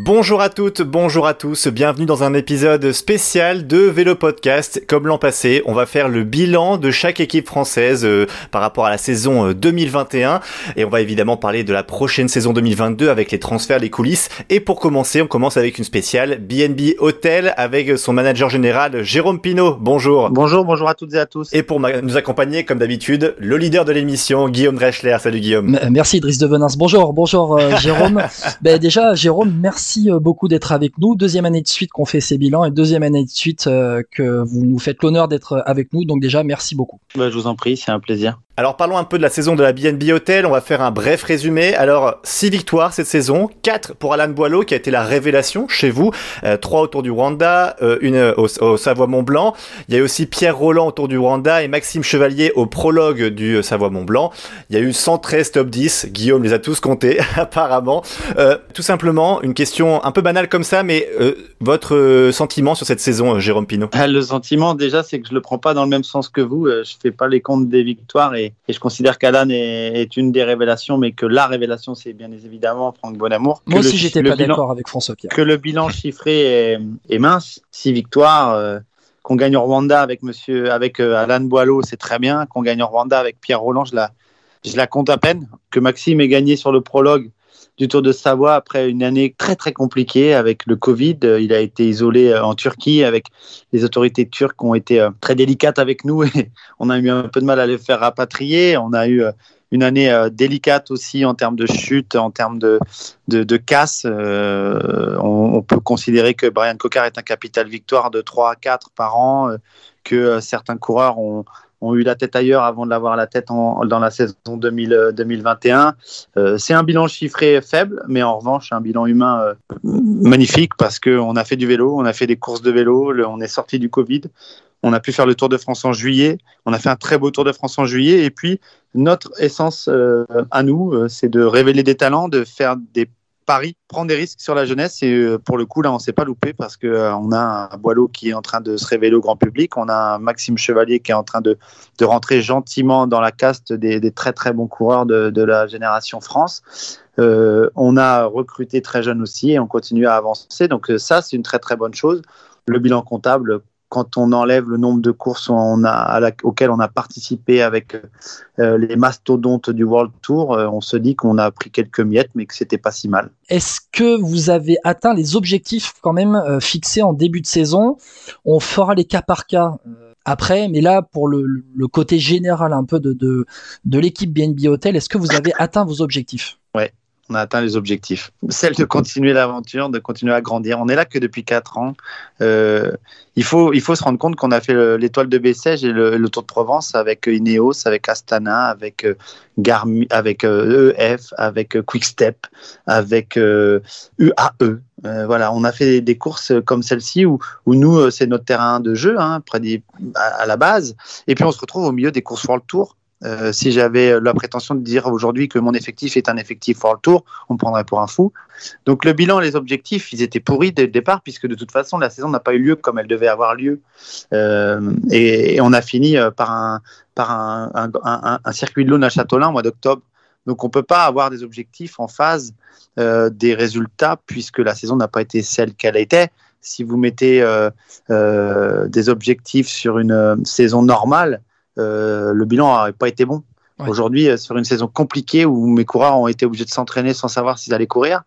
Bonjour à toutes, bonjour à tous, bienvenue dans un épisode spécial de Vélo Podcast. Comme l'an passé, on va faire le bilan de chaque équipe française euh, par rapport à la saison euh, 2021 et on va évidemment parler de la prochaine saison 2022 avec les transferts, les coulisses. Et pour commencer, on commence avec une spéciale BNB Hotel avec son manager général Jérôme Pinault. Bonjour. Bonjour, bonjour à toutes et à tous. Et pour nous accompagner, comme d'habitude, le leader de l'émission, Guillaume Dreschler. Salut Guillaume. M- Merci Idriss de Venance. Bonjour, bonjour euh, Jérôme. ben déjà Jérôme, merci euh, beaucoup d'être avec nous. Deuxième année de suite qu'on fait ces bilans et deuxième année de suite euh, que vous nous faites l'honneur d'être avec nous. Donc déjà merci beaucoup. Bah, je vous en prie, c'est un plaisir. Alors parlons un peu de la saison de la BNB Hotel, on va faire un bref résumé. Alors 6 victoires cette saison, 4 pour Alan Boileau qui a été la révélation chez vous, euh, 3 autour du Rwanda, euh, une au, Savoie-Mont-Blanc. Il y a eu aussi Pierre Roland autour du Rwanda et Maxime Chevalier au prologue du euh, Savoie-Mont-Blanc. Il y a eu 113 top 10, Guillaume les a tous comptés apparemment. Euh, tout simplement, une question un peu banale comme ça, mais euh, votre sentiment sur cette saison, Jérôme Pinault? Ah, Le sentiment, déjà, c'est que je le prends pas dans le même sens que vous. Je fais pas les comptes des victoires et, et je considère qu'Alan est, est une des révélations, mais que la révélation, c'est bien évidemment Franck Bonamour. Moi aussi j'étais pas d'accord avec François Pierre. Que le bilan chiffré est, est mince, six victoires. euh, qu'on gagne au Rwanda avec Monsieur, avec euh, Alan Boileau, c'est très bien. Qu'on gagne au Rwanda avec Pierre Roland, je la, je la compte à peine. Que Maxime ait gagné sur le prologue du Tour de Savoie après une année très très compliquée avec le Covid. Euh, Il a été isolé euh, en Turquie avec les autorités turques qui ont été euh, très délicates avec nous et on a eu un peu de mal à les faire rapatrier. On a eu une année délicate aussi en termes de chute, en termes de, de, casse. On, peut considérer que Brian Cocard est un capital victoire de 3 à 4 par an, que certains coureurs ont, ont eu la tête ailleurs avant de l'avoir la tête dans la saison 2000, euh, 2021. Euh, c'est un bilan chiffré faible, mais en revanche, un bilan humain euh, magnifique parce qu'on a fait du vélo, on a fait des courses de vélo, on est sorti du Covid. On a pu faire le Tour de France en juillet. On a fait un très beau Tour de France en juillet. Et puis, notre essence à nous, c'est de révéler des talents, de faire des paris, prendre des risques sur la jeunesse. Et euh, pour le coup, là, on s'est pas loupé parce que euh, on a un Boileau qui est en train de se révéler au grand public. On a un Maxime Chevalier qui est en train de, de rentrer gentiment dans la caste des, très très bons coureurs de, de la génération France. Euh, on a recruté très jeune aussi et on continue à avancer. Donc ça, c'est une très très bonne chose. Le bilan comptable, quand on enlève le nombre de courses on a, à la- auxquelles on a participé avec euh, les mastodontes du World Tour, euh, on se dit qu'on a pris quelques miettes, mais que c'était pas si mal. Est-ce que vous avez atteint les objectifs quand même euh, fixés en début de saison? On fera les cas par cas après, mais là pour le, le côté général un peu de, de, de l'équipe BNB Hotel, est-ce que vous avez atteint vos objectifs? On a atteint les objectifs. Celle de continuer l'aventure, de continuer à grandir. On est là que depuis 4 ans. Euh, il, faut, il faut se rendre compte qu'on a fait le- l'étoile de Bessèges et le, Tour de Provence avec Ineos, avec Astana, avec euh, avec euh, EF, avec Quickstep, avec UAE. Voilà, on a fait des courses comme celle-ci où, nous, c'est notre terrain de jeu, hein, près des, à, à la base. Et puis on se retrouve au milieu des courses World Tour. Euh, si j'avais la prétention de dire aujourd'hui que mon effectif est un effectif World Tour, on me prendrait pour un fou. Donc le bilan, les objectifs, ils étaient pourris dès le départ, puisque de toute façon, la saison n'a pas eu lieu comme elle devait avoir lieu. Euh, et, et on a fini euh, par un, par un, un, circuit de l'Aune à Châtelain au mois d'octobre. Donc on ne peut pas avoir des objectifs en phase euh, des résultats, puisque la saison n'a pas été celle qu'elle était. Si vous mettez euh, euh, des objectifs sur une euh, saison normale, euh, le bilan n'aurait pas été bon. Ouais. Aujourd'hui, euh, sur une saison compliquée où mes coureurs ont été obligés de s'entraîner sans savoir s'ils allaient courir,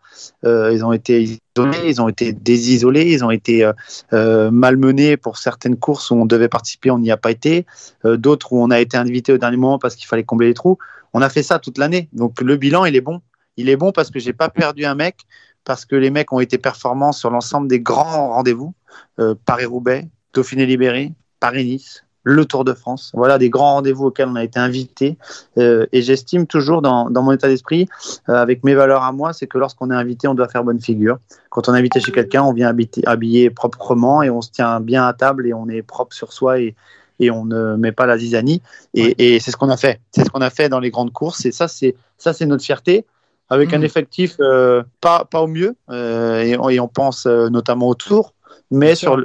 euh, ils ont été isolés, ils ont été désisolés, ils ont été euh, euh, malmenés pour certaines courses où on devait participer, on n'y a pas été, euh, d'autres où on a été invité au dernier moment parce qu'il fallait combler les trous. On a fait ça toute l'année, donc le bilan il est bon. Il est bon parce que j'ai pas perdu un mec, parce que les mecs ont été performants sur l'ensemble des grands rendez-vous, euh, Paris-Roubaix, Dauphiné-Libéré, Paris-Nice, le Tour de France. Voilà des grands rendez-vous auxquels on a été invité. Euh, et j'estime toujours dans, dans, mon état d'esprit, euh, avec mes valeurs à moi, c'est que lorsqu'on est invité, on doit faire bonne figure. Quand on est invité chez quelqu'un, on vient habiter, habiller proprement et on se tient bien à table et on est propre sur soi et, et on ne met pas la zizanie. Et, et c'est ce qu'on a fait. C'est ce qu'on a fait dans les grandes courses. Et ça, c'est ça, c'est notre fierté. Avec un Mhm. effectif euh, pas, pas au mieux, et, on- et on pense notamment au tour, mais sur,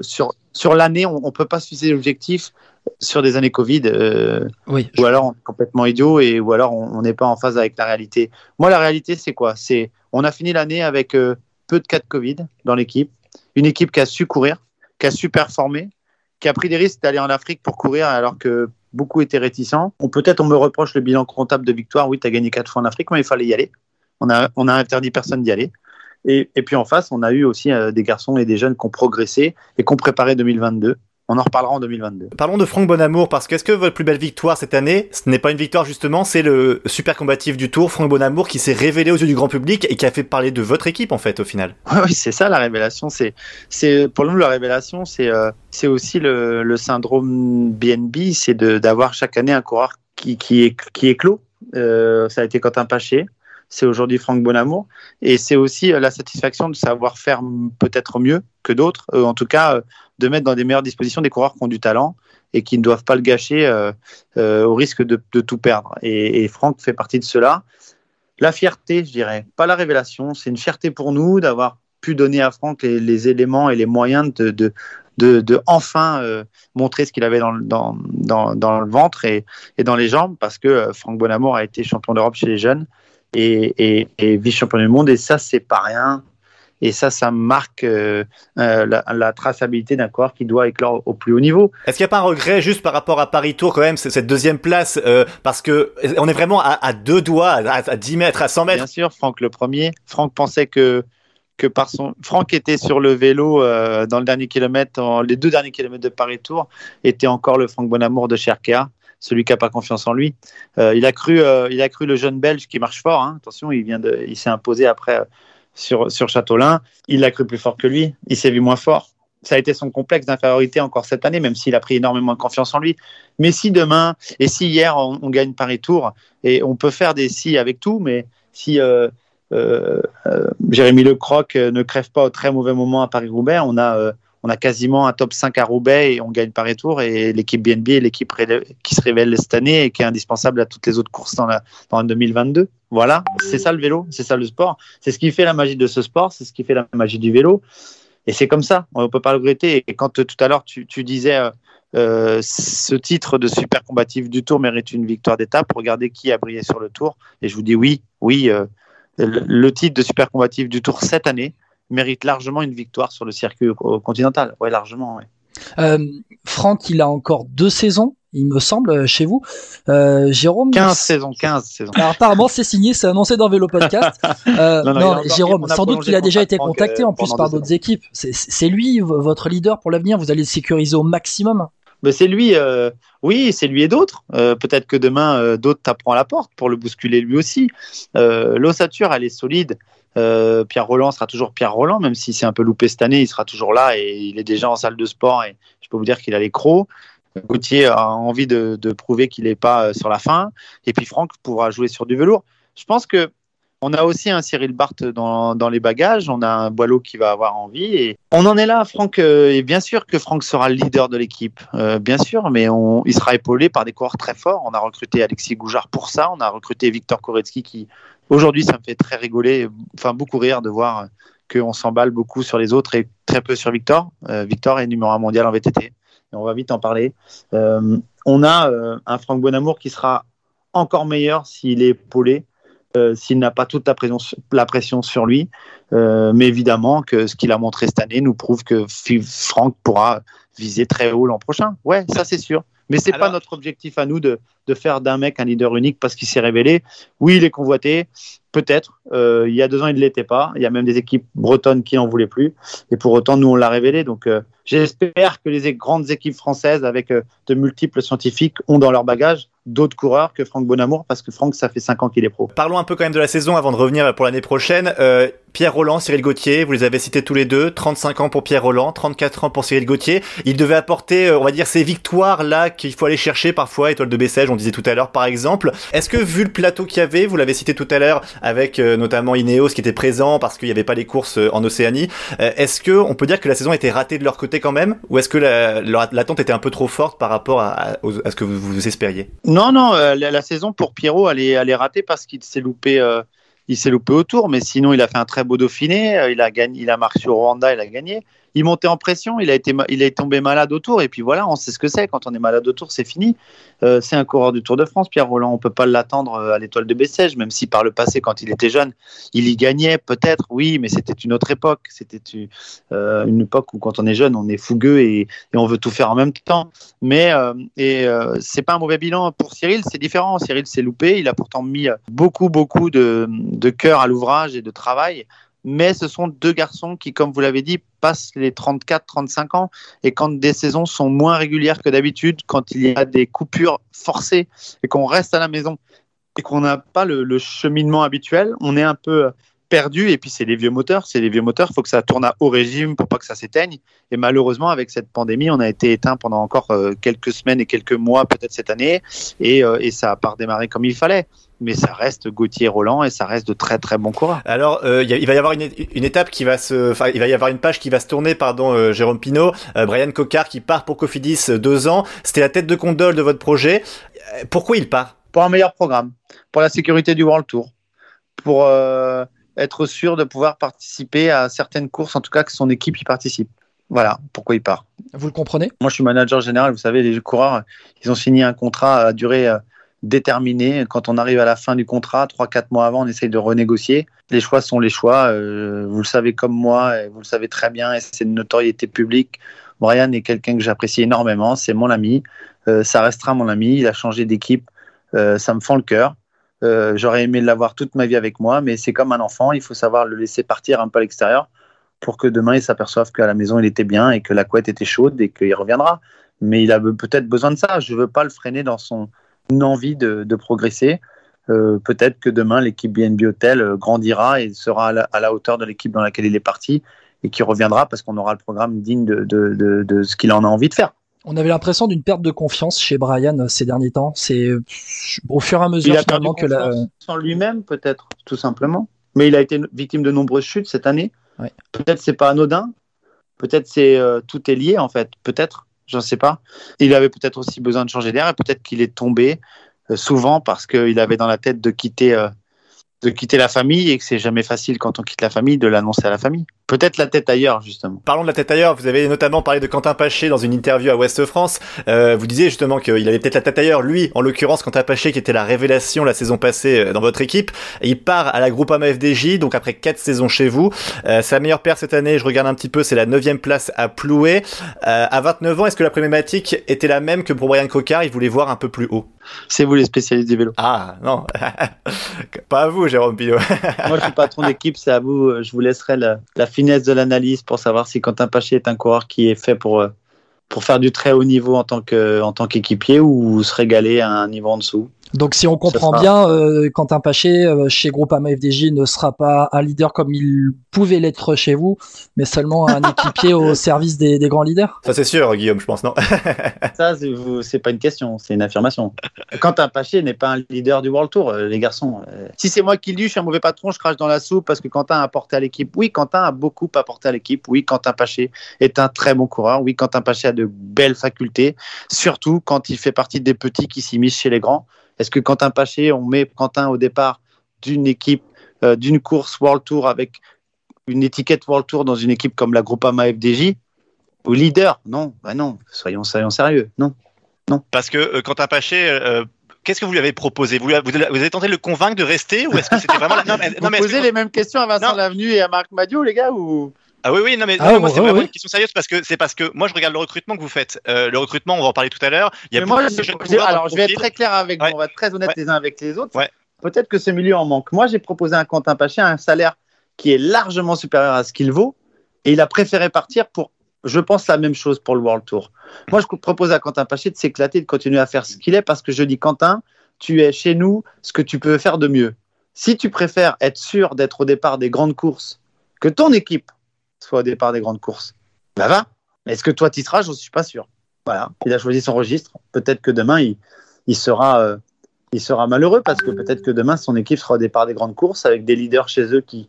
sur l'année, on ne peut pas se fixer l'objectif sur des années Covid, euh, Oui, ou alors on est complètement idiot, et, ou alors on n'est pas en phase avec la réalité. Moi, la réalité, c'est quoi? C'est On a fini l'année avec euh, peu de cas de Covid dans l'équipe, une équipe qui a su courir, qui a su performer, qui a pris des risques d'aller en Afrique pour courir alors que beaucoup étaient réticents. On peut-être on me reproche le bilan comptable de victoire. Oui, tu as gagné quatre fois en Afrique, mais il fallait y aller. On a, on a interdit personne d'y aller. Et, et puis en face, on a eu aussi euh, des garçons et des jeunes qui ont progressé et qui ont préparé 2022. On en reparlera en 2022. Parlons de Franck Bonamour, parce que est-ce que votre plus belle victoire cette année, ce n'est pas une victoire justement, c'est le super combatif du Tour, Franck Bonamour, qui s'est révélé aux yeux du grand public et qui a fait parler de votre équipe en fait au final? Ouais, oui, c'est ça la révélation. C'est, c'est pour nous la révélation, c'est, euh, c'est aussi le, le syndrome BNB, c'est de, d'avoir chaque année un coureur qui, qui est qui est clos. Euh, ça a été Quentin Paché, c'est aujourd'hui Franck Bonamour, et c'est aussi euh, la satisfaction de savoir faire peut-être mieux que d'autres, euh, en tout cas euh, de mettre dans des meilleures dispositions des coureurs qui ont du talent et qui ne doivent pas le gâcher euh, euh, au risque de, tout perdre. Et, Franck fait partie de cela. La fierté, je dirais, pas la révélation, c'est une fierté pour nous d'avoir pu donner à Franck les, éléments et les moyens de, enfin euh, montrer ce qu'il avait dans, le- ventre et, dans les jambes, parce que Franck Bonamour a été champion d'Europe chez les jeunes et, et, et vice-champion du monde, et ça, c'est pas rien. Et ça, ça marque euh, euh, la, la traçabilité d'un coureur qui doit éclore au plus haut niveau. Est-ce qu'il n'y a pas un regret juste par rapport à Paris Tour quand même, cette deuxième place, euh, parce que on est vraiment à, à deux doigts, à, à 10 mètres, à 100 mètres? Bien sûr, Franck le premier. Franck pensait que que par son Franck était sur le vélo euh, dans le dernier kilomètre, en- les deux derniers kilomètres de Paris Tour, était encore le Franck Bonamour de chez Arkea, celui qui a pas confiance en lui. Euh, il a cru, euh, il a cru le jeune Belge qui marche fort. hein. Attention, il vient de, il s'est imposé après sur sur. Il l'a cru plus fort que lui. Il s'est vu moins fort. Ça a été son complexe d'infériorité encore cette année, même s'il a pris énormément de confiance en lui. Mais si demain et si hier on, gagne Paris Tour et on peut faire des si avec tout, mais si euh, euh, euh, Jérémy Lecroc euh, ne crève pas au très mauvais moment à Paris-Roubaix, on a, euh, on a quasiment un top 5 à Roubaix et on gagne Paris Tour. Et l'équipe BNB est l'équipe qui se révèle cette année et qui est indispensable à toutes les autres courses dans la, dans la 2022. Voilà, c'est ça le vélo, c'est ça le sport. C'est ce qui fait la magie de ce sport, c'est ce qui fait la magie du vélo. Et c'est comme ça, on ne peut pas le regretter. Et quand euh, tout à l'heure tu, disais euh, euh, ce titre de super combatif du Tour mérite une victoire d'étape, regardez qui a brillé sur le Tour. Et je vous dis oui, oui, le titre de super combatif du Tour cette année mérite largement une victoire sur le circuit co- continental. Ouais, largement. Ouais. Euh, Franck, il a encore deux saisons, il me semble, euh, chez vous. Euh, Jérôme. 15 saisons, 15 saisons. Alors, apparemment, c'est signé, c'est annoncé dans Vélo Podcast. Euh, Non, non, non, Jérôme, sans doute qu'il a déjà été contacté en plus par d'autres équipes. C'est- lui votre leader pour l'avenir. Vous allez le sécuriser au maximum. Ben, c'est lui, euh, oui, c'est lui et d'autres. Euh, Peut-être que demain, euh, d'autres taperont à la porte pour le bousculer lui aussi. L'ossature, elle est solide. Euh, Pierre Roland sera toujours Pierre Roland, même si c'est un peu loupé cette année, il sera toujours là et il est déjà en salle de sport et je peux vous dire qu'il a les crocs. Gauthier a envie de, prouver qu'il n'est pas euh, sur la fin. Et puis Franck pourra jouer sur du velours. Je pense que on a aussi un Cyril Barthes dans, les bagages, on a un Boileau qui va avoir envie. Et on en est là, Franck. euh, et bien sûr que Franck sera le leader de l'équipe, bien sûr, mais on, il sera épaulé par des coureurs très forts. On a recruté Alexis Goujard pour ça, on a recruté Victor Koretsky qui, aujourd'hui, ça me fait très rigoler, enfin beaucoup rire de voir qu'on s'emballe beaucoup sur les autres et très peu sur Victor. Euh, Victor est numéro un mondial en VTT, et on va vite en parler. Euh, on a euh, un Franck Bonamour qui sera encore meilleur s'il est épaulé s'il n'a pas toute la pression, sur lui. Mais évidemment que ce qu'il a montré cette année nous prouve que Franck pourra viser très haut l'an prochain. Ouais, ça c'est sûr. Mais c'est pas Alors- notre objectif à nous de, de faire d'un mec un leader unique parce qu'il s'est révélé. Oui, il est convoité, peut-être. Euh, il y a deux ans, il ne l'était pas. Il y a même des équipes bretonnes qui n'en voulaient plus. Et pour autant, nous, on l'a révélé. Donc, euh, j'espère que les grandes équipes françaises, avec euh, de multiples scientifiques, ont dans leur bagage d'autres coureurs que Franck Bonamour, parce que Franck, ça fait cinq ans qu'il est pro. Parlons un peu quand même de la saison avant de revenir pour l'année prochaine. Pierre Roland, Cyril Gauthier, vous les avez cités tous les deux. 35 ans pour Pierre Roland, 34 ans pour Cyril Gauthier. Il devait apporter, on va dire, ces victoires-là qu'il faut aller chercher parfois. Étoile de Bessèges, on disait tout à l'heure, par exemple. Est-ce que, vu le plateau qu'il y avait, vous l'avez cité tout à l'heure, avec notamment Ineos qui était présent parce qu'il n'y avait pas les courses en Océanie. est-ce que on peut dire que la saison était ratée de leur côté quand même, ou est-ce que l'attente était un peu trop forte par rapport à, ce que vous, vous espériez? Non, non, la, saison pour Pierrot, elle est, elle est ratée parce qu'il s'est loupé il s'est loupé autour, mais sinon il a fait un très beau Dauphiné, euh, il a gagné, il a marqué sur Rwanda, il a gagné il montait en pression, il a été, il est tombé malade autour, et puis voilà, on sait ce que c'est. Quand on est malade autour, c'est fini. Euh, c'est un coureur du Tour de France, Pierre Roland. On peut pas l'attendre euh, à l'étoile de Bessèges, même si par le passé, quand il était jeune, il y gagnait peut-être, oui, mais c'était une autre époque. C'était euh, une époque où quand on est jeune, on est fougueux et, on veut tout faire en même temps. Mais et c'est pas un mauvais bilan pour Cyril, c'est différent. Cyril s'est loupé, il a pourtant mis beaucoup, beaucoup de, de cœur à l'ouvrage et de travail mais ce sont deux garçons qui, comme vous l'avez dit, passent les 34-35 ans. Et quand des saisons sont moins régulières que d'habitude, quand il y a des coupures forcées et qu'on reste à la maison et qu'on n'a pas le, cheminement habituel, on est un peu perdu. Et puis, c'est les vieux moteurs. C'est les vieux moteurs. Il faut que ça tourne à haut régime pour pas que ça s'éteigne. Et malheureusement, avec cette pandémie, on a été éteint pendant encore euh, quelques semaines et quelques mois, peut-être cette année. Et, euh, et ça n'a pas redémarré comme il fallait mais ça reste Gauthier Roland et ça reste de très très bons coureurs. Alors euh, il va y avoir une, étape qui va se, enfin il va y avoir une page qui va se tourner, pardon, euh, Jérôme Pinault, euh, Brian Cocard qui part pour Cofidis deux ans. C'était la tête de condole de votre projet. Pourquoi il part? Pour un meilleur programme, pour la sécurité du World Tour, pour être sûr de pouvoir participer à certaines courses, en tout cas que son équipe y participe. Voilà pourquoi il part. Vous le comprenez? Moi, je suis manager général. Vous savez, les coureurs, ils ont signé un contrat à durée déterminé. Quand on arrive à la fin du contrat, 3-4 mois avant, on essaye de renégocier. Les choix sont les choix. Euh, vous le savez comme moi, et vous le savez très bien, et c'est une notoriété publique. Brian est quelqu'un que j'apprécie énormément. C'est mon ami. Euh, ça restera mon ami. Il a changé d'équipe. Euh, ça me fend le cœur. J'aurais aimé l'avoir toute ma vie avec moi, mais c'est comme un enfant. Il faut savoir le laisser partir un peu à l'extérieur pour que demain il s'aperçoive qu'à la maison il était bien et que la couette était chaude et qu'il reviendra. Mais il a peut-être besoin de ça. Je ne veux pas le freiner dans son, envie de, progresser. Euh, peut-être que demain, l'équipe BNB Hotel euh, grandira et sera à la, hauteur de l'équipe dans laquelle il est parti et qui reviendra parce qu'on aura le programme digne de, ce qu'il en a envie de faire. On avait l'impression d'une perte de confiance chez Brian euh, ces derniers temps. C'est au fur et à mesure finalement que la. Sans lui-même, peut-être, tout simplement. Mais il a été victime de nombreuses chutes cette année. Peut-être c'est pas anodin. Peut-être c'est tout est lié en fait. Peut-être je ne sais pas. Il avait peut-être aussi besoin de changer d'air et peut-être qu'il est tombé euh, souvent parce qu'il avait dans la tête de quitter euh, de quitter la famille et que c'est jamais facile quand on quitte la famille de l'annoncer à la famille. Peut-être la tête ailleurs justement. Parlons de la tête ailleurs. Vous avez notamment parlé de Quentin Paché dans une interview à Ouest France. Euh, vous disiez justement qu'il avait peut-être la tête ailleurs. Lui, en l'occurrence, Quentin Paché qui était la révélation la saison passée euh, dans votre équipe. il part à la Groupama FDJ, donc après quatre saisons chez vous. Euh, sa meilleure paire cette année, je regarde un petit peu, c'est la neuvième place à Ploué. Euh, à 29 ans, est-ce que la problématique était la même que pour Brian Cocard? Il voulait voir un peu plus haut. C'est vous les spécialistes du vélo. Ah non, pas à vous, Jérôme Pillot. Moi, je suis patron d'équipe, c'est à vous. Je vous laisserai la, finesse de l'analyse pour savoir si Quentin Paché est un coureur qui est fait pour, euh, pour faire du très haut niveau en tant qu'équipier ou se régaler à un niveau en dessous. Donc si on comprend bien, euh, Quentin Paché euh, chez Groupama FDJ ne sera pas un leader comme il pouvait l'être chez vous, mais seulement un équipier au service des, grands leaders. Ça c'est sûr, Guillaume, je pense non? Ça c'est pas une question, c'est une affirmation. Quentin Paché n'est pas un leader du World Tour, euh, les garçons. Si c'est moi qui le dis, je suis un mauvais patron, je crache dans la soupe parce que Quentin a apporté à l'équipe. Oui, Quentin a beaucoup apporté à l'équipe. Oui, Quentin Paché est un très bon coureur. Oui, Quentin Paché a de belles facultés, surtout quand il fait partie des petits qui s'immiscent chez les grands. Est-ce que Quentin Paché, on met Quentin au départ d'une équipe, euh, d'une course World Tour avec une étiquette World Tour dans une équipe comme la Groupama FDJ Au leader Non, bah non, soyons, soyons sérieux, non. non. Parce que euh, Quentin Paché, euh, qu'est-ce que vous lui avez proposé? Vous, vous, avez tenté de le convaincre de rester ou est-ce que c'était vraiment la... non, mais, vous posez les mêmes questions à Vincent Lavenu et à Marc Madio, les gars ou ah oui, oui, non, mais ah, moi, c'est vraiment une question sérieuse parce que c'est parce que moi, je regarde le recrutement que vous faites. Euh, le recrutement, on va en parler tout à l'heure. Il y a moi, je, alors, je vais être très clair avec vous, on va être très honnête les uns avec les autres. Peut-être que ce milieu en manque. Moi, j'ai proposé à Quentin Paché un salaire qui est largement supérieur à ce qu'il vaut et il a préféré partir pour, je pense, la même chose pour le World Tour. Moi, je propose à Quentin Paché de s'éclater, de continuer à faire ce qu'il est parce que je dis, Quentin, tu es chez nous ce que tu peux faire de mieux. Si tu préfères être sûr d'être au départ des grandes courses, que ton équipe soit au départ des grandes courses. Bah va. Est-ce que toi, tu seras? Je ne suis pas sûr. Voilà. Il a choisi son registre. Peut-être que demain, il, sera euh, il sera malheureux parce que peut-être que demain, son équipe sera au départ des grandes courses avec des leaders chez eux qui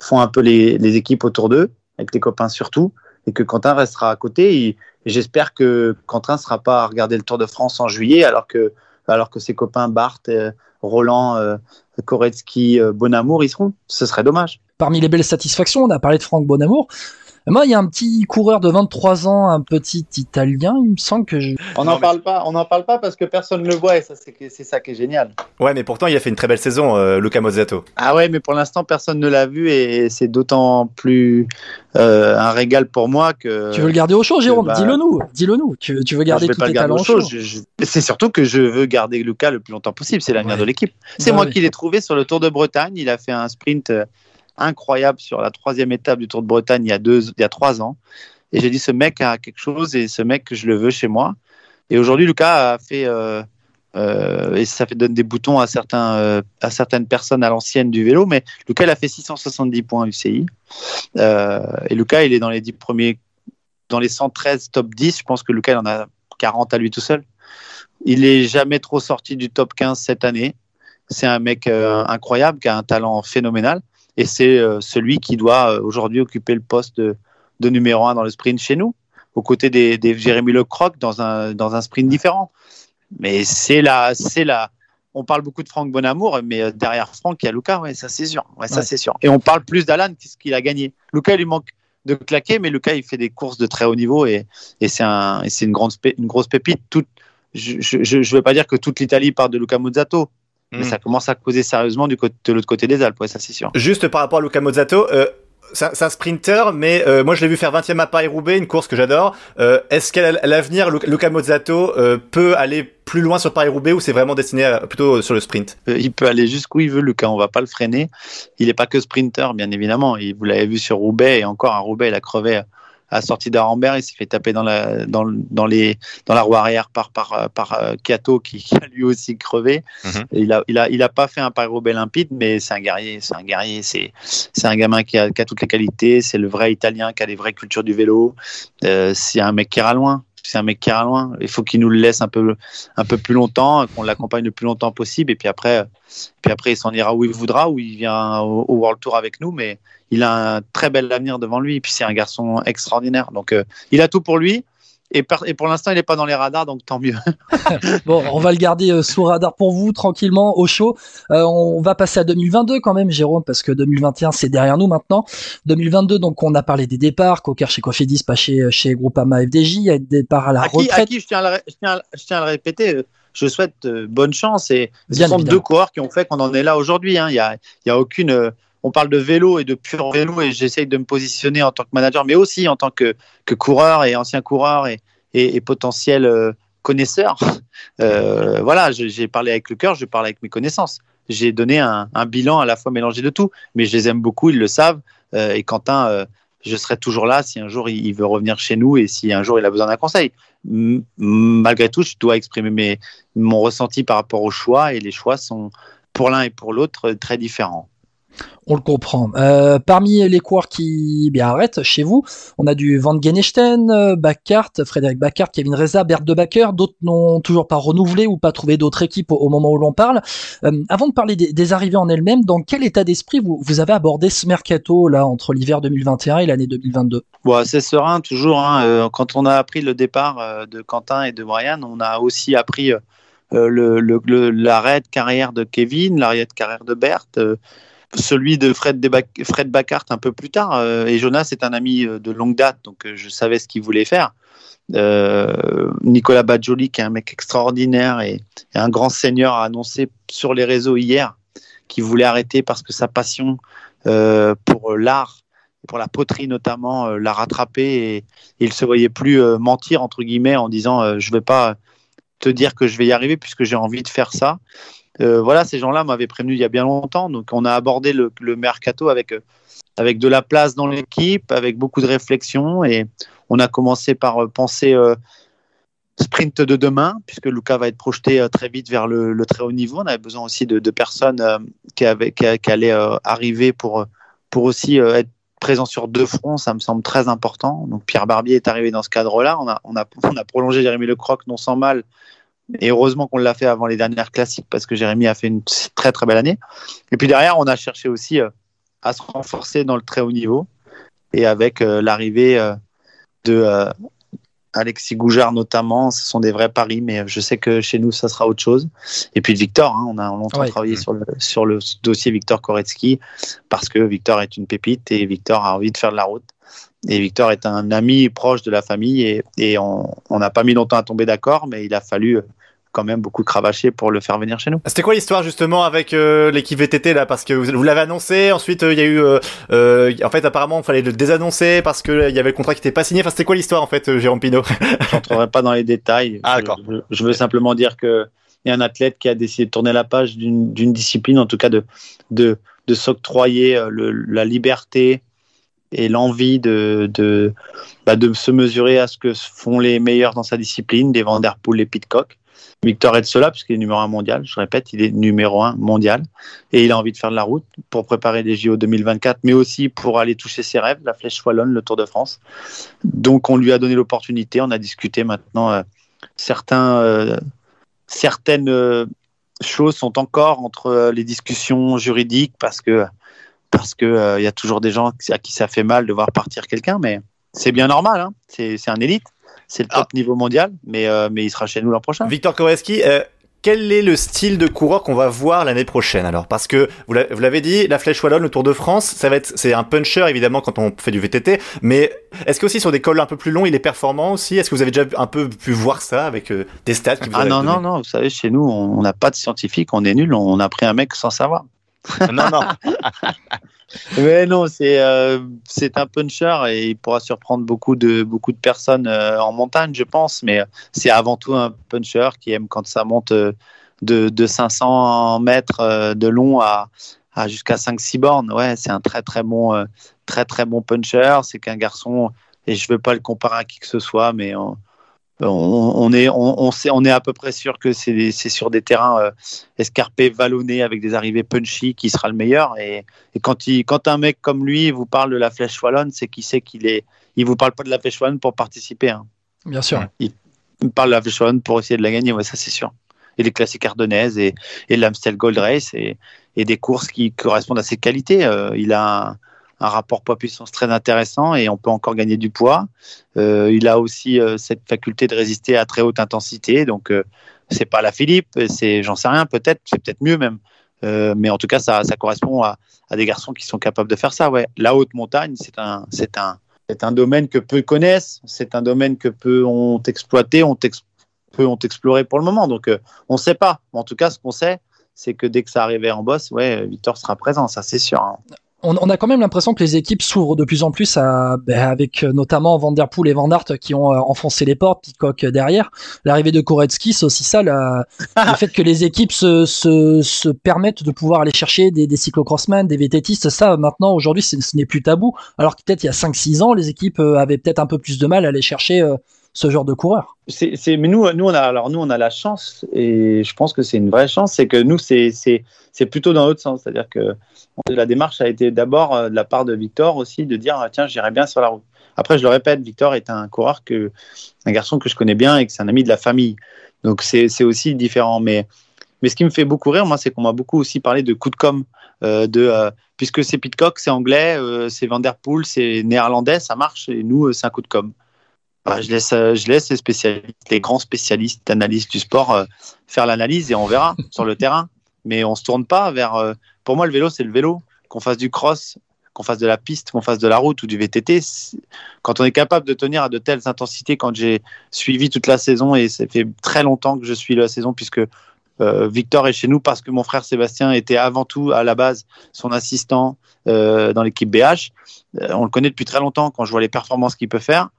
font un peu les, équipes autour d'eux, avec les copains surtout, et que Quentin restera à côté. J'espère que Quentin ne sera pas à regarder le Tour de France en juillet alors que, alors que ses copains Bart, euh, Roland, euh, Koretsky, Bonamour, ils seront. Ce serait dommage. Parmi les belles satisfactions, on a parlé de Franck Bonamour. Moi, il y a un petit coureur de 23 ans, un petit Italien, il me semble que je... On n'en parle pas, on n'en parle pas parce que personne ne le voit et ça, c'est, ça qui est génial. Ouais, mais pourtant, il a fait une très belle saison, euh, Luca Mozzato. Ah ouais, mais pour l'instant, personne ne l'a vu et c'est d'autant plus euh, un régal pour moi que. Tu veux le garder au chaud, Jérôme? Bah- Dis-le nous, dis-le nous. Tu, tu veux garder je vais tous pas tes le garder talents au au chaud? je- C'est surtout que je veux garder Lucas le plus longtemps possible. C'est l'avenir Ouais. de l'équipe. C'est Bah moi qui l'ai trouvé sur le Tour de Bretagne. Il a fait un sprint euh, incroyable sur la troisième étape du Tour de Bretagne il y a deux, il y a trois ans. Et j'ai dit ce mec a quelque chose et ce mec je le veux chez moi. Et aujourd'hui Lucas a fait euh, euh, et ça fait donne des boutons à certains euh, à certaines personnes à l'ancienne du vélo. Mais Lucas a fait 670 points UCI. Et Lucas il est dans les 10 premiers dans les 113 top 10. Je pense que Lucas en a 40 à lui tout seul. Il est jamais trop sorti du top 15 cette année. C'est un mec incroyable qui a un talent phénoménal et c'est euh, celui qui doit euh, aujourd'hui occuper le poste de, de numéro un dans le sprint chez nous, aux côtés des, des Jérémy Lecroc dans un, dans un sprint différent. Mais c'est la, c'est la. On parle beaucoup de Franck Bonamour, mais euh, derrière Franck, il y a Lucas, ouais, ça c'est sûr. Ouais, ça Ouais. c'est sûr. Et on parle plus d'Alan qu'est-ce qu'il a gagné. Lucas, il lui manque de claquer, mais Lucas, il fait des courses de très haut niveau et, et c'est un, une grande, une grosse pépite. Toute, je, je veux pas dire que toute l'Italie parle de Luca Mais Mm. ça commence à causer sérieusement du côté, de l'autre côté des Alpes, ouais, ça c'est sûr. Juste par rapport à Luca Mozzato, euh, c'est un- sprinter, mais euh, moi je l'ai vu faire 20e à Paris-Roubaix, une course que j'adore. Euh, Est-ce qu'à l'avenir, Lu- Luca Mozzato euh, peut aller plus loin sur Paris-Roubaix ou c'est vraiment destiné à- plutôt sur le sprint? Il peut aller jusqu'où il veut, Lucas. On va pas le freiner. Il n'est pas que sprinter, bien évidemment. Il, vous l'avez vu sur Roubaix et encore à Roubaix, il a crevé à la sortie d'Arambert. Il s'est fait taper dans la, dans, dans, les, dans la roue arrière par, par, euh, par euh, Kato qui, qui a lui aussi crevé. Mhm. Il a, il a, il a pas fait un Paris-Roubaix limpide, mais c'est un guerrier. C'est un guerrier. C'est, un gamin qui a, qui a toutes les qualités. C'est le vrai Italien qui a des vraies cultures du vélo. Euh, c'est un mec qui ira loin. C'est un mec qui ira loin. Il faut qu'il nous le laisse un peu, plus longtemps, qu'on l'accompagne le plus longtemps possible. Et puis après, puis après, il s'en ira où il voudra, où il vient au, au World Tour avec nous, mais il a un très bel avenir devant lui. Et puis c'est un garçon extraordinaire. Donc euh, il a tout pour lui. Et, par- et pour l'instant, il n'est pas dans les radars, donc tant mieux. Bon, on va le garder euh, sous radar pour vous, tranquillement, au chaud. Euh, on va passer à 2022 quand même, Jérôme, parce que 2021, c'est derrière nous maintenant. 2022, donc on a parlé des départs, Cocker chez Cofidis, pas chez, chez Groupama FDJ, il y a des départs à la à, qui, à retraite. qui je, tiens à le, je, tiens à, je tiens à le répéter, euh, je souhaite euh, bonne chance. Et ce Bien sont évidemment. deux coureurs qui ont fait qu'on en est là aujourd'hui. hein. Il y a, il y a aucune. On parle de vélo et de pur vélo, et j'essaye de me positionner en tant que manager, mais aussi en tant que, que coureur et ancien coureur et, et, potentiel euh, connaisseur. Euh, voilà, j'ai parlé avec le cœur, je parle avec mes connaissances. J'ai donné un, bilan à la fois mélangé de tout, mais je les aime beaucoup, ils le savent. Euh, et Quentin, je serai toujours là si un jour il, veut revenir chez nous et si un jour il a besoin d'un conseil. Malgré tout, je dois exprimer mes, mon ressenti par rapport aux choix et les choix sont pour l'un et pour l'autre très différents. On le comprend. Euh, parmi les coureurs qui bien arrêtent chez vous, on a du Van Genesten, euh, Backart, Frédéric Backart, Kevin Reza, Bert de Backer. D'autres n'ont toujours pas renouvelé ou pas trouvé d'autres équipes au, moment où l'on parle. Euh, avant de parler des, arrivées en elles-mêmes, dans quel état d'esprit vous, vous avez abordé ce mercato là entre l'hiver 2021 et l'année 2022 Bon, c'est serein toujours. hein. Quand on a appris le départ de Quentin et de Brian, on a aussi appris l'arrêt de carrière de Kevin, l'arrêt de carrière de Berthe, celui de Fred, Debac- Bacart un peu plus tard. Euh, et Jonas est un ami euh, de longue date, donc euh, je savais ce qu'il voulait faire. Nicolas Badjoli, qui est un mec extraordinaire et, un grand seigneur, a annoncé sur les réseaux hier qu'il voulait arrêter parce que sa passion pour l'art, pour la poterie notamment, l'a rattrapé et, et il se voyait plus mentir entre guillemets en disant je vais pas te dire que je vais y arriver puisque j'ai envie de faire ça. Euh, voilà, ces gens-là m'avaient prévenu il y a bien longtemps, donc on a abordé le, mercato avec euh, avec de la place dans l'équipe, avec beaucoup de réflexion et on a commencé par euh, penser euh, sprint de demain, puisque Lucas va être projeté très vite vers le, très haut niveau. On avait besoin aussi de, personnes qui, avaient, qui, allaient arriver pour, pour aussi être présents sur deux fronts. Ça me semble très important. Donc Pierre Barbier est arrivé dans ce cadre-là. On a, on, a, on a prolongé Jérémy Lecroc non sans mal Et heureusement qu'on l'a fait avant les dernières classiques parce que Jérémy a fait une très très belle année. Et puis derrière, on a cherché aussi euh, à se renforcer dans le très haut niveau. Et avec euh, l'arrivée euh, de Alexis Goujard notamment, ce sont des vrais paris, mais je sais que chez nous, ça sera autre chose. Et puis de Victor, hein, on a longtemps Ouais. travaillé sur le, sur le dossier Victor Koretsky parce que Victor est une pépite et Victor a envie de faire de la route. Et Victor est un ami proche de la famille et, et on n'a pas mis longtemps à tomber d'accord, mais il a fallu euh, quand même beaucoup cravacher pour le faire venir chez nous. C'était quoi l'histoire justement avec euh, l'équipe VTT là? Parce que vous, vous l'avez annoncé, ensuite euh, il y a eu, euh, en fait apparemment il fallait le désannoncer parce que euh, il y avait le contrat qui n'était pas signé. Enfin c'était quoi l'histoire en fait, Jérôme Pinot rentrerai pas dans les détails. Ah, d'accord. Je, je veux simplement dire que il y a un athlète qui a décidé de tourner la page d'une discipline, en tout cas de de, de s'octroyer la liberté et l'envie de de, bah, de se mesurer à ce que font les meilleurs dans sa discipline, les Van Der Poel, les Pitcock. Victor est cela puisqu'il est numéro un mondial. Je répète, il est numéro un mondial et il a envie de faire de la route pour préparer les JO 2024, mais aussi pour aller toucher ses rêves, la Flèche Wallonne, le Tour de France. Donc on lui a donné l'opportunité, on a discuté maintenant. euh, certains, euh, certaines euh, choses sont encore entre les discussions juridiques parce que parce que euh, y a toujours des gens à qui ça fait mal de voir partir quelqu'un, mais c'est bien normal. Hein. C'est c'est un élite, c'est le top niveau mondial, mais euh, mais il sera chez nous l'an prochain. Victor Koreski, euh, quel est le style de coureur qu'on va voir l'année prochaine alors? Parce que vous l'a- vous l'avez dit, la Flèche Wallonne, le Tour de France, ça va être, c'est un puncher évidemment quand on fait du VTT, mais est-ce que aussi sur des cols un peu plus longs, il est performant aussi? Est-ce que vous avez déjà un peu pu voir ça avec euh, des stats qui vous Ah non non non, vous savez chez nous on on n'a pas de scientifique, on est nul, on a pris un mec sans savoir. non non. Mais non, c'est euh, un puncher et il pourra surprendre beaucoup de beaucoup de personnes euh, en montagne, je pense. Mais c'est avant tout un puncher qui aime quand ça monte euh, de, de 500 mètres de long à, à jusqu'à 5-6 bornes. Ouais, c'est un très très bon très très bon puncher. C'est qu'un garçon et je veux pas le comparer à qui que ce soit, mais on, on est on, on sait on est à peu près sûr que c'est c'est sur des terrains euh, escarpés, vallonnés avec des arrivées punchy qui sera le meilleur et et quand, il, quand un mec comme lui vous parle de la flèche wallonne, c'est qu'il sait qu'il est. Il vous parle pas de la flèche wallonne pour participer. Hein. Bien sûr. Il parle de la flèche wallonne pour essayer de la gagner, ouais, ça c'est sûr. Et les classiques ardennaises et, et l'Amstel Gold Race et, et des courses qui correspondent à ses qualités. Euh, il a un, un rapport poids-puissance très intéressant et on peut encore gagner du poids. Euh, il a aussi euh, cette faculté de résister à très haute intensité. Donc, euh, c'est pas la Philippe, c'est, j'en sais rien, peut-être, c'est peut-être mieux même. Euh, mais en tout cas, ça, correspond à, des garçons qui sont capables de faire ça. Ouais. La haute montagne, c'est un, c'est un, c'est un domaine que peu connaissent, c'est un domaine que peu ont exploité, ont, ex- peu ont exploré pour le moment. Donc, on ne sait pas. En tout cas, ce qu'on sait, c'est que dès que ça arrivait en boss, ouais, Victor sera présent, ça c'est sûr. hein. On, on a quand même l'impression que les équipes s'ouvrent de plus en plus à, ben, avec euh, notamment Van Der Poel et Van Aert qui ont euh, enfoncé les portes, Pitcock euh, derrière. L'arrivée de Koretsky, c'est aussi ça, la- le fait que les équipes se, se, se permettent de pouvoir aller chercher des, des cyclocrossmen, des VTTistes. Ça, maintenant, aujourd'hui, ce n'est plus tabou. Alors que peut-être il y a 5-6 ans, les équipes avaient peut-être un peu plus de mal à aller chercher euh, ce genre de c'est- mais nous, nous, on a, alors nous, on a la chance, et je pense que c'est une vraie chance, c'est que nous, c'est, c'est, c'est plutôt dans l'autre sens. C'est-à-dire que la démarche a été d'abord euh, de la part de Victor aussi de dire ah, tiens, j'irai bien sur la route. Après, je le répète, Victor est un coureur que, un garçon que je connais bien et que c'est un ami de la famille. Donc c'est, c'est aussi différent. Mais, mais ce qui me fait beaucoup rire, moi, c'est qu'on m'a beaucoup aussi parlé de coup de com, euh, de euh, puisque c'est Pitcock, c'est anglais, c'est Van Der Poel, c'est néerlandais, ça marche, et nous, c'est un coup de com. Bah, je, laisse, euh, je laisse les spécialistes, les grands spécialistes, analystes du sport euh, faire l'analyse et on verra sur le terrain. Mais on se tourne pas vers. euh, pour moi, le vélo, c'est le vélo. Qu'on fasse du cross, qu'on fasse de la piste, qu'on fasse de la route ou du VTT. Quand on est capable de tenir à de telles intensités, quand j'ai suivi toute la saison et ça fait très longtemps que je suis la saison puisque euh, Victor est chez nous parce que mon frère Sébastien était avant tout à la base son assistant euh, dans l'équipe BH. Euh, on le connaît depuis très longtemps. Quand je vois les performances qu'il peut faire,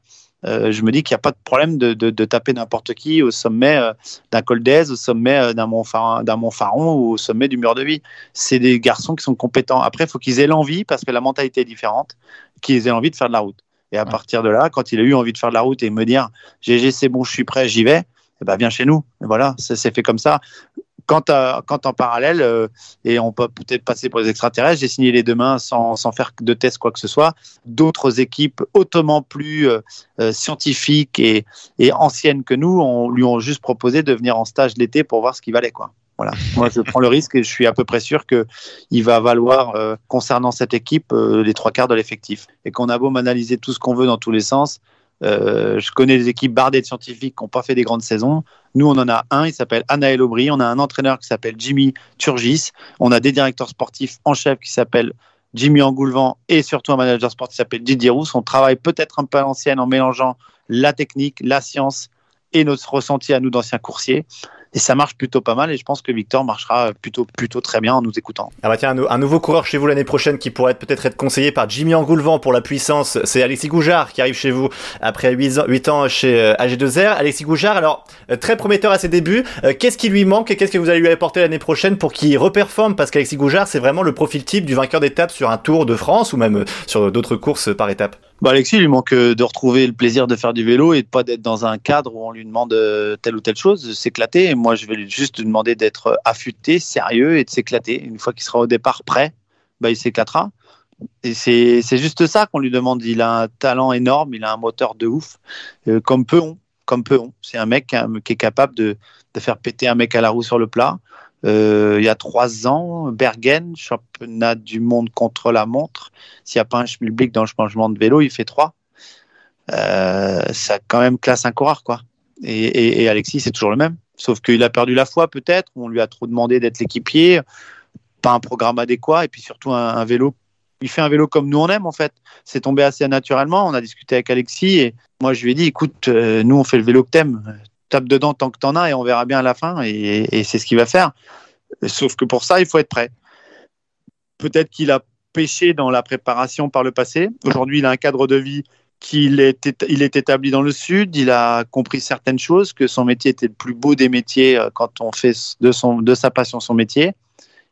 euh, je me dis qu'il n'y a pas de problème de, de- de taper n'importe qui au sommet euh, d'un col d'Aise, au sommet euh, d'un mont, Phar- d'un mont Faron ou au sommet du mur de vie. C'est des garçons qui sont compétents. Après, il faut qu'ils aient l'envie, parce que la mentalité est différente, qu'ils aient envie de faire de la route. Et à partir de là, quand il a eu envie de faire de la route et me dire GG, c'est bon, je suis prêt, j'y vais, eh ben, viens chez nous. Et voilà, ça s'est fait comme ça. Quand, quand en parallèle, euh, et on peut peut-être passer pour les extraterrestres, j'ai signé les deux mains sans, sans faire de test quoi que ce soit, d'autres équipes hautement plus euh, euh, scientifiques et, et anciennes que nous, lui ont juste proposé de venir en stage l'été pour voir ce qu'il valait quoi. Voilà. Moi, je prends le risque et je suis à peu près sûr que il va valoir, concernant cette équipe, les trois quarts de l'effectif. Et qu'on a beau m'analyser tout ce qu'on veut dans tous les sens, euh, je connais des équipes bardées de scientifiques qui n'ont pas fait des grandes saisons. Nous, on en a un, il s'appelle Anaël Aubry. On a un entraîneur qui s'appelle Jimmy Turgis. On a des directeurs sportifs en chef qui s'appellent Jimmy Angoulevent et surtout un manager sportif qui s'appelle Didier Rousse. On travaille peut-être un peu à l'ancienne en mélangeant la technique, la science et notre ressenti à nous d'anciens coursiers et ça marche plutôt pas mal et je pense que Victor marchera plutôt plutôt très bien en nous écoutant. Ah bah tiens, un, nouveau coureur chez vous l'année prochaine qui pourrait peut-être être conseillé par Jimmy Angoulevent pour la puissance, c'est Alexis Goujard qui arrive chez vous après 8 ans, 8 ans chez euh, AG2R. Alexis Goujard, alors euh, très prometteur à ses débuts, euh, qu'est-ce qui lui manque et qu'est-ce que vous allez lui apporter l'année prochaine pour qu'il reperforme? Parce qu'Alexis Goujard c'est vraiment le profil type du vainqueur d'étape sur un Tour de France ou même sur d'autres courses par étape. Bah Alexis, il lui manque de retrouver le plaisir de faire du vélo et de pas d'être dans un cadre où on lui demande telle ou telle chose, s'éclater. Et moi, je vais juste lui demander d'être affûté, sérieux et de s'éclater. Une fois qu'il sera au départ prêt, bah, il s'éclatera. Et c'est juste ça qu'on lui demande. Il a un talent énorme, il a un moteur de ouf, euh, comme. Comme Peon. C'est un mec hein, qui est capable de, de, faire péter un mec à la roue sur le plat. Euh, il y a trois ans, Bergen, championnat du monde contre la montre. S'il n'y a pas un schmilblick dans le changement de vélo, il fait trois. Euh, ça quand même classe un coureur, quoi. Et, Alexis, c'est toujours le même. Sauf qu'il a perdu la foi, peut-être. On lui a trop demandé d'être l'équipier. Pas un programme adéquat. Et puis surtout, un, un, vélo. Il fait un vélo comme nous on aime, en fait. C'est tombé assez naturellement. On a discuté avec Alexis. Et moi, je lui ai dit écoute, euh, nous, on fait le vélo que t'aimes tape dedans tant que t'en as et on verra bien à la fin et, c'est ce qu'il va faire. Sauf que pour ça, il faut être prêt. Peut-être qu'il a pêché dans la préparation par le passé. Aujourd'hui, il a un cadre de vie qu'il est, il est établi dans le sud. Il a compris certaines choses, que son métier était le plus beau des métiers quand on fait de, son, de sa passion son métier.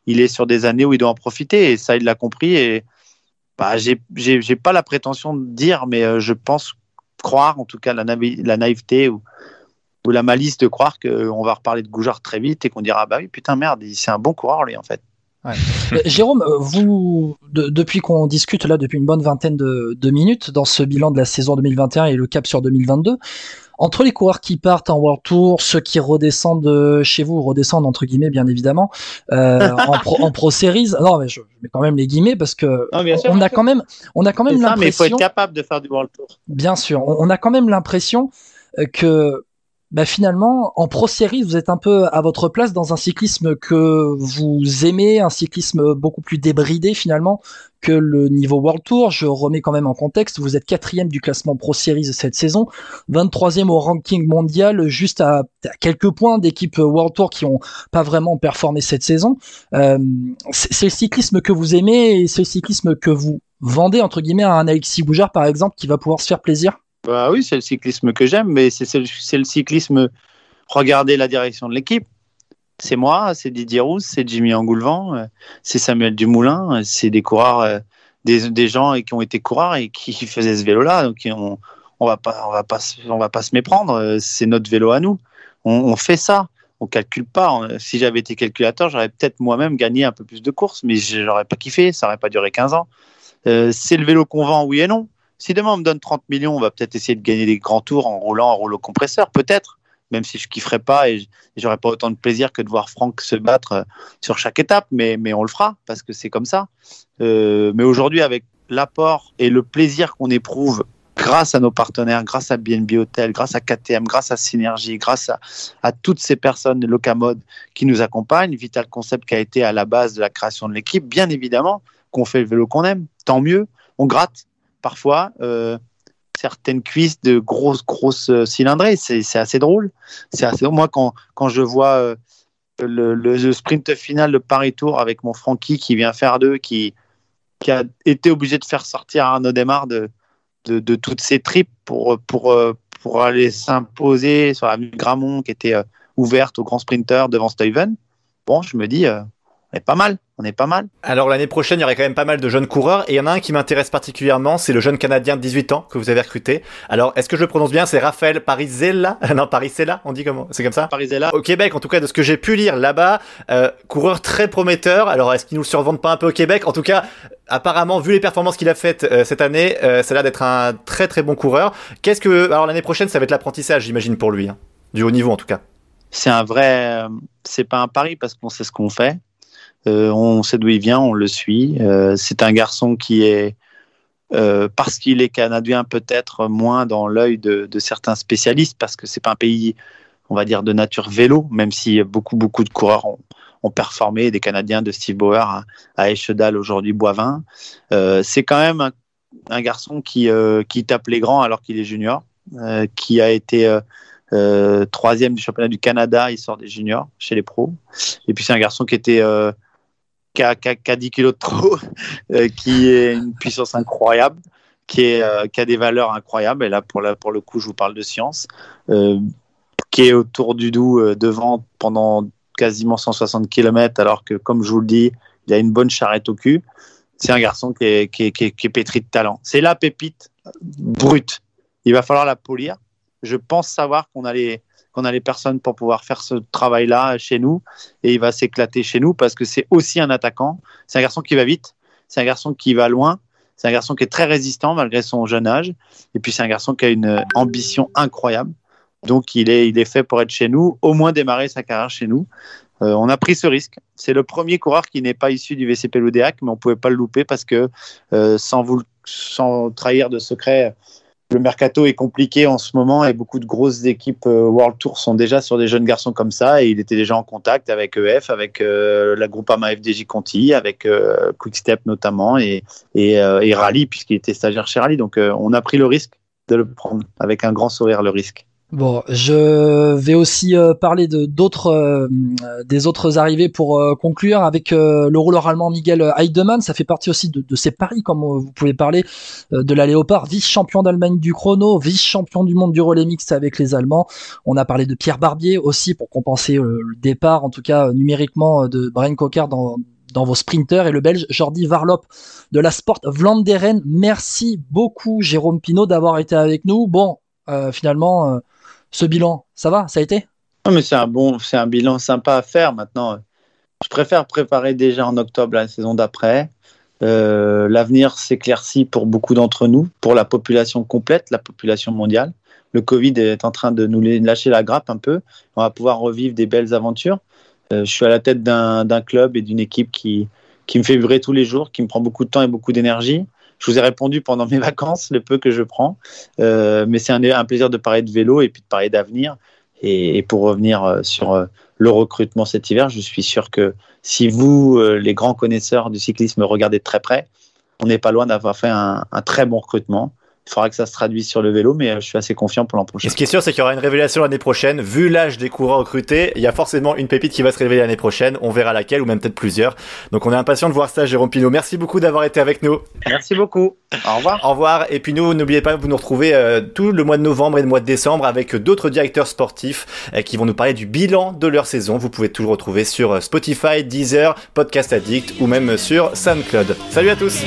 Il est sur des années où il doit en profiter et ça, il l'a compris. Et bah, j'ai pas la prétention de dire, mais je pense croire, en tout cas, la, la naïveté ou, ou la malice de croire qu'on va reparler de Goujard très vite et qu'on dira bah oui putain merde c'est un bon coureur lui en fait. Ouais. Jérôme, vous de, depuis qu'on discute là depuis une bonne vingtaine de, de, minutes dans ce bilan de la saison 2021 et le cap sur 2022, entre les coureurs qui partent en World Tour, ceux qui redescendent chez vous, redescendent entre guillemets bien évidemment euh, en, pro, en Pro Series. Non mais je, je, mets quand même les guillemets parce que non, on, sûr, on a quand même on a quand même l'impression. Mais il faut être capable de faire du World Tour. Bien sûr, on, on a quand même l'impression que bah finalement, en pro série, vous êtes un peu à votre place dans un cyclisme que vous aimez, un cyclisme beaucoup plus débridé finalement que le niveau World Tour. Je remets quand même en contexte, vous êtes quatrième du classement pro series cette saison, 23e au ranking mondial, juste à, quelques points d'équipes World Tour qui ont pas vraiment performé cette saison. Euh, c'est le cyclisme que vous aimez et c'est le cyclisme que vous vendez entre guillemets à un Alexis Boujard par exemple qui va pouvoir se faire plaisir? Bah oui, c'est le cyclisme que j'aime, mais c'est le, cyclisme. Regardez la direction de l'équipe. C'est moi, c'est Didier Rousse, c'est Jimmy Angoulevent, c'est Samuel Dumoulin, c'est des coureurs, des, des, gens qui ont été coureurs et qui faisaient ce vélo-là. Donc on, on va pas, se méprendre. C'est notre vélo à nous. On, fait ça. On calcule pas. Si j'avais été calculateur, j'aurais peut-être moi-même gagné un peu plus de courses, mais j'aurais pas kiffé. Ça aurait pas duré 15 ans. Euh, c'est le vélo qu'on vend, oui et non. Si demain on me donne 30 millions, on va peut-être essayer de gagner des grands tours en roulant en rouleau compresseur, peut-être, même si je kifferais pas et j'aurais pas autant de plaisir que de voir Franck se battre sur chaque étape, mais, on le fera parce que c'est comme ça. Euh, mais aujourd'hui, avec l'apport et le plaisir qu'on éprouve grâce à nos partenaires, grâce à BNB Hotel, grâce à KTM, grâce à Synergie, grâce à, à toutes ces personnes de Locamode qui nous accompagnent, Vital Concept qui a été à la base de la création de l'équipe, bien évidemment qu'on fait le vélo qu'on aime, tant mieux, on gratte, parfois euh, certaines cuisses de grosses, grosses cylindrées. C'est assez drôle. C'est assez. Moi, quand, quand je vois euh, le, sprint final de Paris-Tour avec mon Francky qui vient faire deux, qui, qui a été obligé de faire sortir Arnaud Desmar de, de, toutes ses tripes pour, pour, pour aller s'imposer sur la Gramont qui était ouverte au grand sprinter devant Steven. Bon, je me dis, euh, est pas mal. On est pas mal. Alors l'année prochaine, il y aurait quand même pas mal de jeunes coureurs et il y en a un qui m'intéresse particulièrement, c'est le jeune Canadien de 18 ans que vous avez recruté. Alors est-ce que je le prononce bien? C'est Raphaël Parisella? Non, Parisella, on dit comment? C'est comme ça? Parisella. Au Québec, en tout cas, de ce que j'ai pu lire là-bas, euh, coureur très prometteur. Alors est-ce qu'ils nous le survendent pas un peu au Québec? En tout cas, apparemment, vu les performances qu'il a faites euh, cette année, euh, ça a l'air d'être un très très bon coureur. Qu'est-ce que alors l'année prochaine, ça va être l'apprentissage, j'imagine pour lui, hein. du haut niveau en tout cas. C'est un vrai, euh, c'est pas un pari parce qu'on sait ce qu'on fait. Euh, on sait d'où il vient, on le suit. Euh, c'est un garçon qui est, euh, parce qu'il est canadien, peut-être moins dans l'œil de, certains spécialistes, parce que c'est pas un pays, on va dire, de nature vélo, même si beaucoup, beaucoup de coureurs ont, performé, des Canadiens de Steve Bauer à, Échedal, aujourd'hui Boivin. C'est quand même un, garçon qui, qui tape les grands alors qu'il est junior, qui a été troisième du championnat du Canada, il sort des juniors chez les pros. Et puis c'est un garçon qui était qui a, qui, a, qui a, 10 kilos de trop, euh, qui est une puissance incroyable, qui, est, euh, qui a des valeurs incroyables. Et là, pour, la, pour le coup, je vous parle de science, euh, qui est autour du doux devant pendant quasiment 160 km, alors que, comme je vous le dis, il a une bonne charrette au cul. C'est un garçon qui est, qui, est, qui, est, qui est pétri de talent. C'est la pépite brute. Il va falloir la polir. Je pense savoir qu'on a les, qu'on a les personnes pour pouvoir faire ce travail-là chez nous et il va s'éclater chez nous parce que c'est aussi un attaquant. C'est un garçon qui va vite, c'est un garçon qui va loin, c'est un garçon qui est très résistant malgré son jeune âge et puis c'est un garçon qui a une ambition incroyable. Donc il est, il est fait pour être chez nous, au moins démarrer sa carrière chez nous. Euh, on a pris ce risque. C'est le premier coureur qui n'est pas issu du VCP Loudéac, mais on pouvait pas le louper parce que euh, sans vous, sans trahir de secret, le mercato est compliqué en ce moment et beaucoup de grosses équipes euh, World Tour sont déjà sur des jeunes garçons comme ça et il était déjà en contact avec EF, avec euh, la Groupama FDJ Conti, avec euh, Quickstep notamment et, euh, et Rally puisqu'il était stagiaire chez Rally. Donc on a pris le risque de le prendre avec un grand sourire le risque. Bon, je vais aussi euh, parler de d'autres euh, des autres arrivées pour euh, conclure avec le rouleur allemand Miguel Heidemann. Ça fait partie aussi de, de ces paris, comme vous pouvez parler, de la Léopard, vice-champion d'Allemagne du chrono, vice-champion du monde du relais mixte avec les Allemands. On a parlé de Pierre Barbier aussi pour compenser le départ, en tout cas numériquement, de Brian Coquard dans dans vos sprinters et le belge Jordi Varlop de la Sport Vlaanderen. Merci beaucoup Jérôme Pinault d'avoir été avec nous. Bon, euh, finalement, euh, ce bilan, ça va, ça a été? Non, mais c'est un bon, c'est un bilan sympa à faire maintenant. Je préfère préparer déjà en octobre la saison d'après. Euh, L'avenir s'éclaircit pour beaucoup d'entre nous, pour la population complète, la population mondiale. Le Covid est en train de nous lâcher la grappe un peu. On va pouvoir revivre des belles aventures. Euh, je suis à la tête d'un club et d'une équipe qui, qui me fait vibrer tous les jours, qui me prend beaucoup de temps et beaucoup d'énergie. Je vous ai répondu pendant mes vacances, le peu que je prends. Euh, mais c'est un, plaisir de parler de vélo et puis de parler d'avenir. Et, pour revenir euh, sur euh, le recrutement cet hiver, je suis sûr que si vous, les grands connaisseurs du cyclisme, regardez de très près, on n'est pas loin d'avoir fait un très bon recrutement. Il faudra que ça se traduise sur le vélo, mais je suis assez confiant pour l'an prochain. Et ce qui est sûr, c'est qu'il y aura une révélation l'année prochaine. Vu l'âge des coureurs recrutés, il y a forcément une pépite qui va se révéler l'année prochaine. On verra laquelle, ou même peut-être plusieurs. Donc on est impatient de voir ça, Jérôme Pinot. Merci beaucoup d'avoir été avec nous. Merci beaucoup. Au revoir. Au revoir. Et puis nous, n'oubliez pas, vous nous retrouvez euh, tout le mois de novembre et le mois de décembre avec d'autres directeurs sportifs euh, qui vont nous parler du bilan de leur saison. Vous pouvez tout le retrouver sur Spotify, Deezer, Podcast Addict ou même sur SoundCloud. Salut à tous.